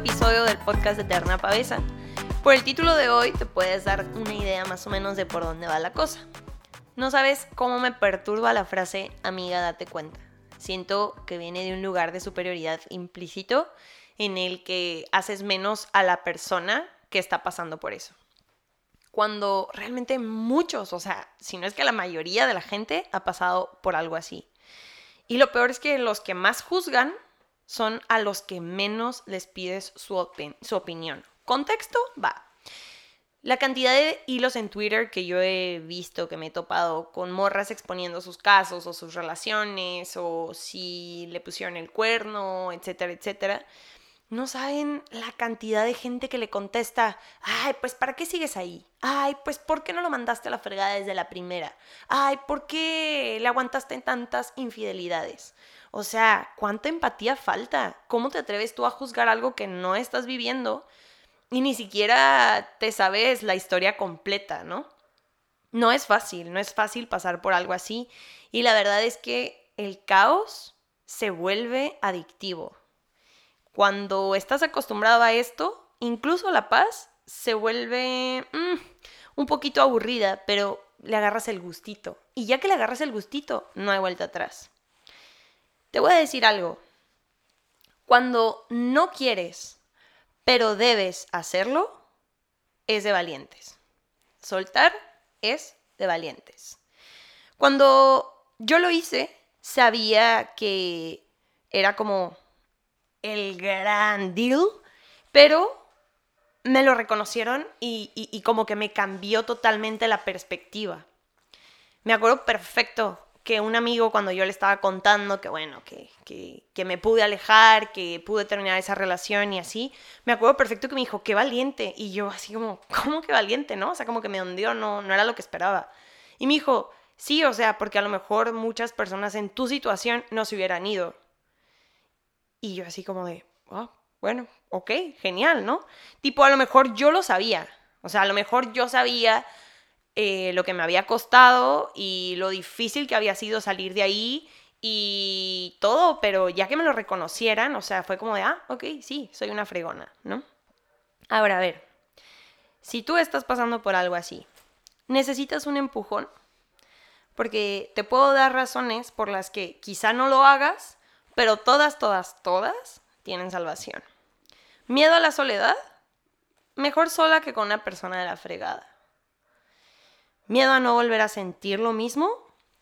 episodio del podcast de Eterna Pavesa. Por el título de hoy te puedes dar una idea más o menos de por dónde va la cosa. No sabes cómo me perturba la frase amiga date cuenta. Siento que viene de un lugar de superioridad implícito en el que haces menos a la persona que está pasando por eso. Cuando realmente muchos, o sea, si no es que la mayoría de la gente ha pasado por algo así. Y lo peor es que los que más juzgan son a los que menos les pides su, su opinión. Contexto, va. La cantidad de hilos en Twitter que yo he visto, que me he topado con morras exponiendo sus casos o sus relaciones o si le pusieron el cuerno, etcétera, etcétera no saben la cantidad de gente que le contesta, ay, pues ¿para qué sigues ahí? Ay, pues ¿por qué no lo mandaste a la fregada desde la primera? Ay, ¿por qué le aguantaste tantas infidelidades? O sea, ¿cuánta empatía falta? ¿Cómo te atreves tú a juzgar algo que no estás viviendo y ni siquiera te sabes la historia completa, ¿no? No es fácil, no es fácil pasar por algo así y la verdad es que el caos se vuelve adictivo cuando estás acostumbrado a esto, incluso la paz se vuelve mm, un poquito aburrida, pero le agarras el gustito. Y ya que le agarras el gustito, no hay vuelta atrás. Te voy a decir algo. Cuando no quieres, pero debes hacerlo, es de valientes. Soltar es de valientes. Cuando yo lo hice, sabía que era como el gran deal, pero me lo reconocieron y, como que me cambió totalmente la perspectiva. Me acuerdo perfecto que un amigo cuando yo le estaba contando que bueno, que, que, me pude alejar, que pude terminar esa relación y así, me acuerdo perfecto que me dijo, qué valiente. Y yo así como, ¿cómo que valiente, no? O sea, como que me hundió, no, no era lo que esperaba. Y me dijo, sí, o sea, porque a lo mejor muchas personas en tu situación no se hubieran ido. Y yo así como de, oh, bueno, ok, genial, ¿no? Tipo, a lo mejor yo lo sabía. O sea, a lo mejor yo sabía eh, lo que me había costado y lo difícil que había sido salir de ahí y todo, pero ya que me lo reconocieran, o sea, fue como de, ah, ok, sí, soy una fregona, ¿no? Ahora, a ver, si tú estás pasando por algo así, necesitas un empujón, porque te puedo dar razones por las que quizá no lo hagas, pero todas, todas, todas tienen salvación. Miedo a la soledad, mejor sola que con una persona de la fregada. Miedo a no volver a sentir lo mismo,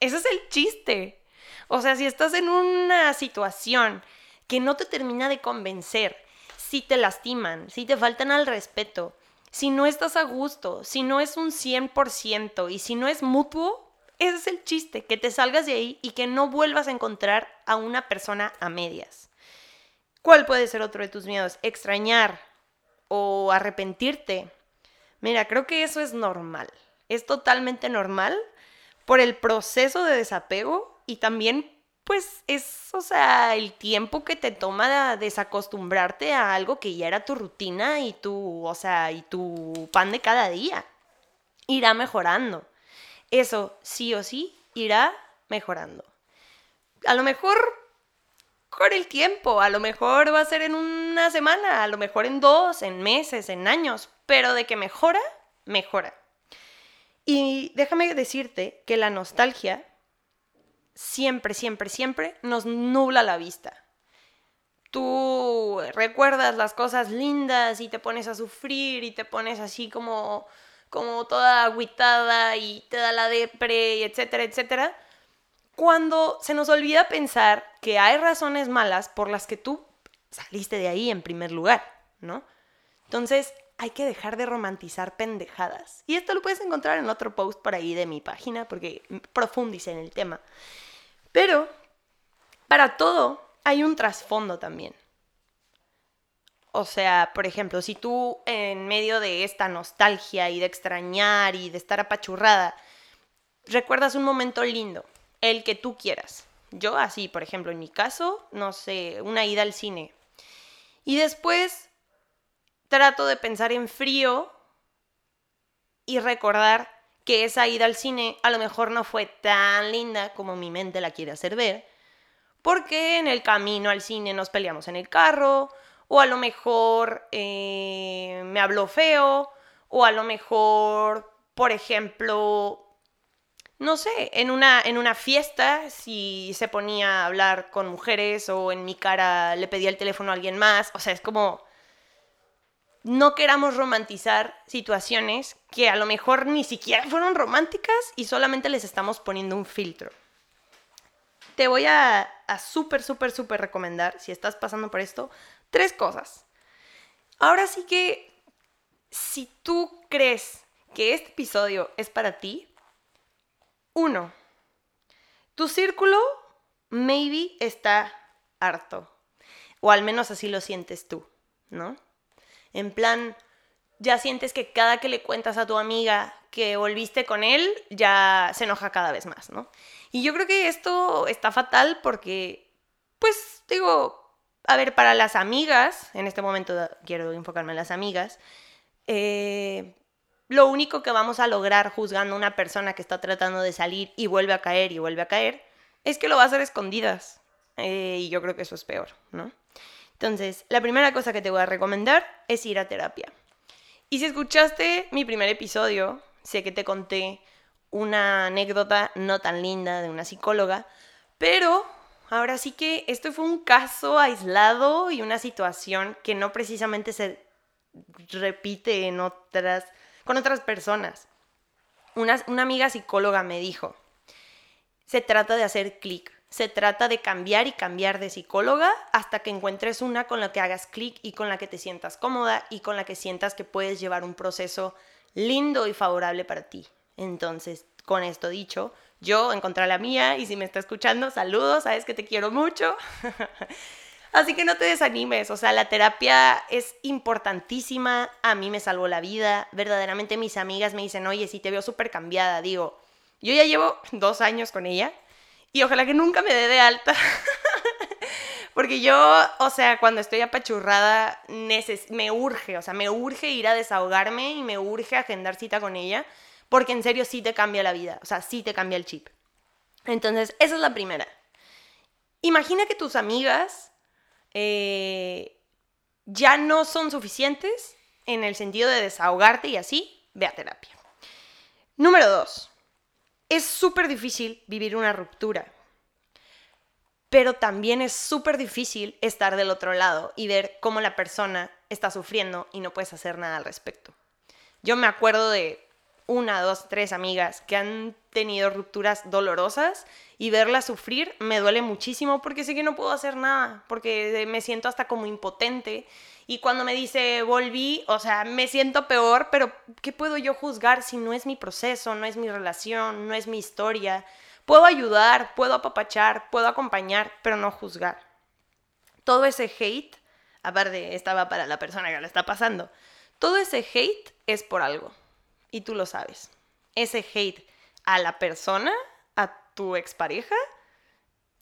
ese es el chiste. O sea, si estás en una situación que no te termina de convencer, si te lastiman, si te faltan al respeto, si no estás a gusto, si no es un 100% y si no es mutuo, ese es el chiste, que te salgas de ahí y que no vuelvas a encontrar a una persona a medias. ¿Cuál puede ser otro de tus miedos? Extrañar o arrepentirte. Mira, creo que eso es normal. Es totalmente normal por el proceso de desapego y también pues es, o sea, el tiempo que te toma desacostumbrarte a algo que ya era tu rutina y tu, o sea, y tu pan de cada día. Irá mejorando eso sí o sí irá mejorando. A lo mejor con el tiempo, a lo mejor va a ser en una semana, a lo mejor en dos, en meses, en años, pero de que mejora, mejora. Y déjame decirte que la nostalgia siempre, siempre, siempre nos nubla la vista. Tú recuerdas las cosas lindas y te pones a sufrir y te pones así como como toda agüitada y te da la depre, y etcétera, etcétera, cuando se nos olvida pensar que hay razones malas por las que tú saliste de ahí en primer lugar, ¿no? Entonces, hay que dejar de romantizar pendejadas. Y esto lo puedes encontrar en otro post por ahí de mi página, porque profundice en el tema. Pero, para todo hay un trasfondo también. O sea, por ejemplo, si tú en medio de esta nostalgia y de extrañar y de estar apachurrada, recuerdas un momento lindo, el que tú quieras. Yo así, por ejemplo, en mi caso, no sé, una ida al cine. Y después trato de pensar en frío y recordar que esa ida al cine a lo mejor no fue tan linda como mi mente la quiere hacer ver, porque en el camino al cine nos peleamos en el carro, o a lo mejor eh, me habló feo, o a lo mejor, por ejemplo, no sé, en una, en una fiesta, si se ponía a hablar con mujeres o en mi cara le pedía el teléfono a alguien más, o sea, es como no queramos romantizar situaciones que a lo mejor ni siquiera fueron románticas y solamente les estamos poniendo un filtro. Te voy a, a súper, súper, súper recomendar, si estás pasando por esto, tres cosas. Ahora sí que, si tú crees que este episodio es para ti, uno, tu círculo maybe está harto, o al menos así lo sientes tú, ¿no? En plan, ya sientes que cada que le cuentas a tu amiga que volviste con él, ya se enoja cada vez más, ¿no? Y yo creo que esto está fatal porque, pues, digo, a ver, para las amigas, en este momento quiero enfocarme en las amigas, eh, lo único que vamos a lograr juzgando a una persona que está tratando de salir y vuelve a caer y vuelve a caer, es que lo va a hacer escondidas. Eh, y yo creo que eso es peor, ¿no? Entonces, la primera cosa que te voy a recomendar es ir a terapia. Y si escuchaste mi primer episodio, sé que te conté una anécdota no tan linda de una psicóloga, pero ahora sí que esto fue un caso aislado y una situación que no precisamente se repite en otras, con otras personas. Una, una amiga psicóloga me dijo, se trata de hacer clic se trata de cambiar y cambiar de psicóloga hasta que encuentres una con la que hagas clic y con la que te sientas cómoda y con la que sientas que puedes llevar un proceso lindo y favorable para ti. Entonces, con esto dicho, yo encontré la mía y si me está escuchando, saludos, sabes que te quiero mucho. Así que no te desanimes, o sea, la terapia es importantísima, a mí me salvó la vida, verdaderamente mis amigas me dicen, oye, si te veo súper cambiada, digo, yo ya llevo dos años con ella y ojalá que nunca me dé de alta. Porque yo, o sea, cuando estoy apachurrada, me urge, o sea, me urge ir a desahogarme y me urge agendar cita con ella, porque en serio sí te cambia la vida, o sea, sí te cambia el chip. Entonces, esa es la primera. Imagina que tus amigas eh, ya no son suficientes en el sentido de desahogarte y así, ve a terapia. Número dos, es súper difícil vivir una ruptura, pero también es súper difícil estar del otro lado y ver cómo la persona está sufriendo y no puedes hacer nada al respecto. Yo me acuerdo de una, dos, tres amigas que han tenido rupturas dolorosas y verlas sufrir me duele muchísimo porque sé que no puedo hacer nada, porque me siento hasta como impotente y cuando me dice volví, o sea, me siento peor, pero ¿qué puedo yo juzgar si no es mi proceso, no es mi relación, no es mi historia? Puedo ayudar, puedo apapachar, puedo acompañar, pero no juzgar. Todo ese hate, aparte estaba para la persona que lo está pasando, todo ese hate es por algo. Y tú lo sabes. Ese hate a la persona, a tu expareja,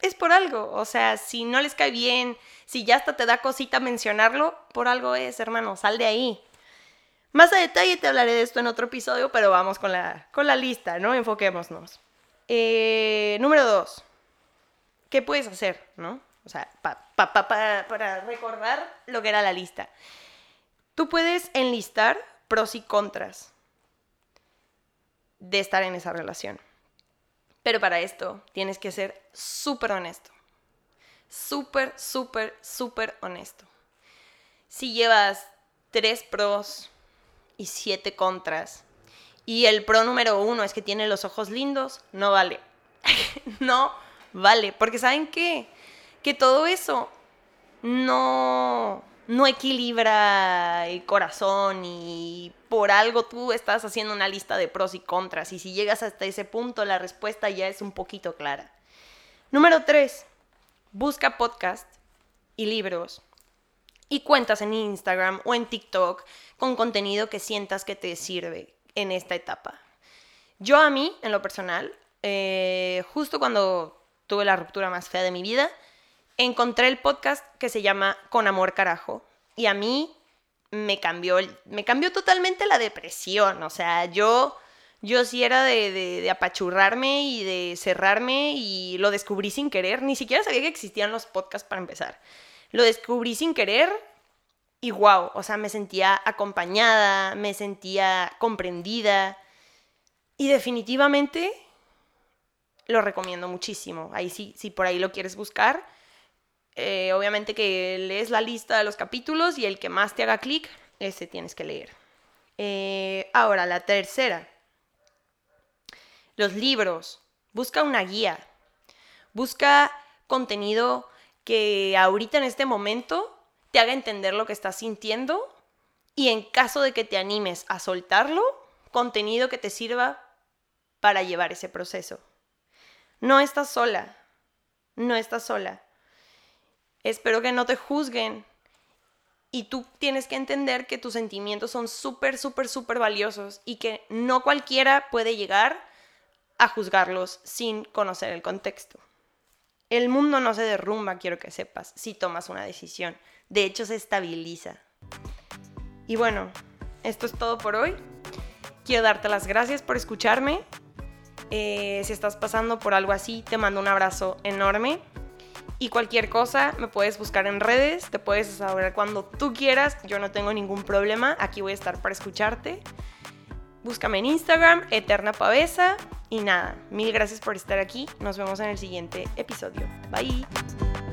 es por algo. O sea, si no les cae bien, si ya hasta te da cosita mencionarlo, por algo es, hermano, sal de ahí. Más a detalle te hablaré de esto en otro episodio, pero vamos con la, con la lista, ¿no? Enfoquémonos. Eh, número dos, ¿qué puedes hacer, no? O sea, para recordar lo que era la lista. Tú puedes enlistar pros y contras de estar en esa relación. Pero para esto tienes que ser súper honesto. Súper, súper, súper honesto. Si llevas tres pros y siete contras, y el pro número uno es que tiene los ojos lindos, no vale. no vale. Porque ¿saben qué? Que todo eso no no equilibra el corazón y por algo tú estás haciendo una lista de pros y contras y si llegas hasta ese punto la respuesta ya es un poquito clara. Número 3. Busca podcast y libros y cuentas en Instagram o en TikTok con contenido que sientas que te sirve en esta etapa. Yo a mí, en lo personal, eh, justo cuando tuve la ruptura más fea de mi vida, encontré el podcast que se llama Con Amor Carajo. Y a mí me cambió, me cambió totalmente la depresión. O sea, yo, yo sí era de, de, apachurrarme y de cerrarme y lo descubrí sin querer. Ni siquiera sabía que existían los podcasts para empezar. Lo descubrí sin querer y wow, o sea, me sentía acompañada, me sentía comprendida y definitivamente lo recomiendo muchísimo. Ahí sí, si por ahí lo quieres buscar, eh, obviamente que lees la lista de los capítulos y el que más te haga clic, ese tienes que leer. Eh, ahora, la tercera. Los libros. Busca una guía. Busca contenido que ahorita en este momento te haga entender lo que estás sintiendo y en caso de que te animes a soltarlo, contenido que te sirva para llevar ese proceso. No estás sola, no estás sola. Espero que no te juzguen y tú tienes que entender que tus sentimientos son súper, súper, súper valiosos y que no cualquiera puede llegar a juzgarlos sin conocer el contexto. El mundo no se derrumba, quiero que sepas, si tomas una decisión. De hecho, se estabiliza. Y bueno, esto es todo por hoy. Quiero darte las gracias por escucharme. Eh, si estás pasando por algo así, te mando un abrazo enorme. Y cualquier cosa me puedes buscar en redes, te puedes saber cuando tú quieras, yo no tengo ningún problema, aquí voy a estar para escucharte. Búscame en Instagram, Eterna Pavesa. Y nada, mil gracias por estar aquí. Nos vemos en el siguiente episodio. Bye.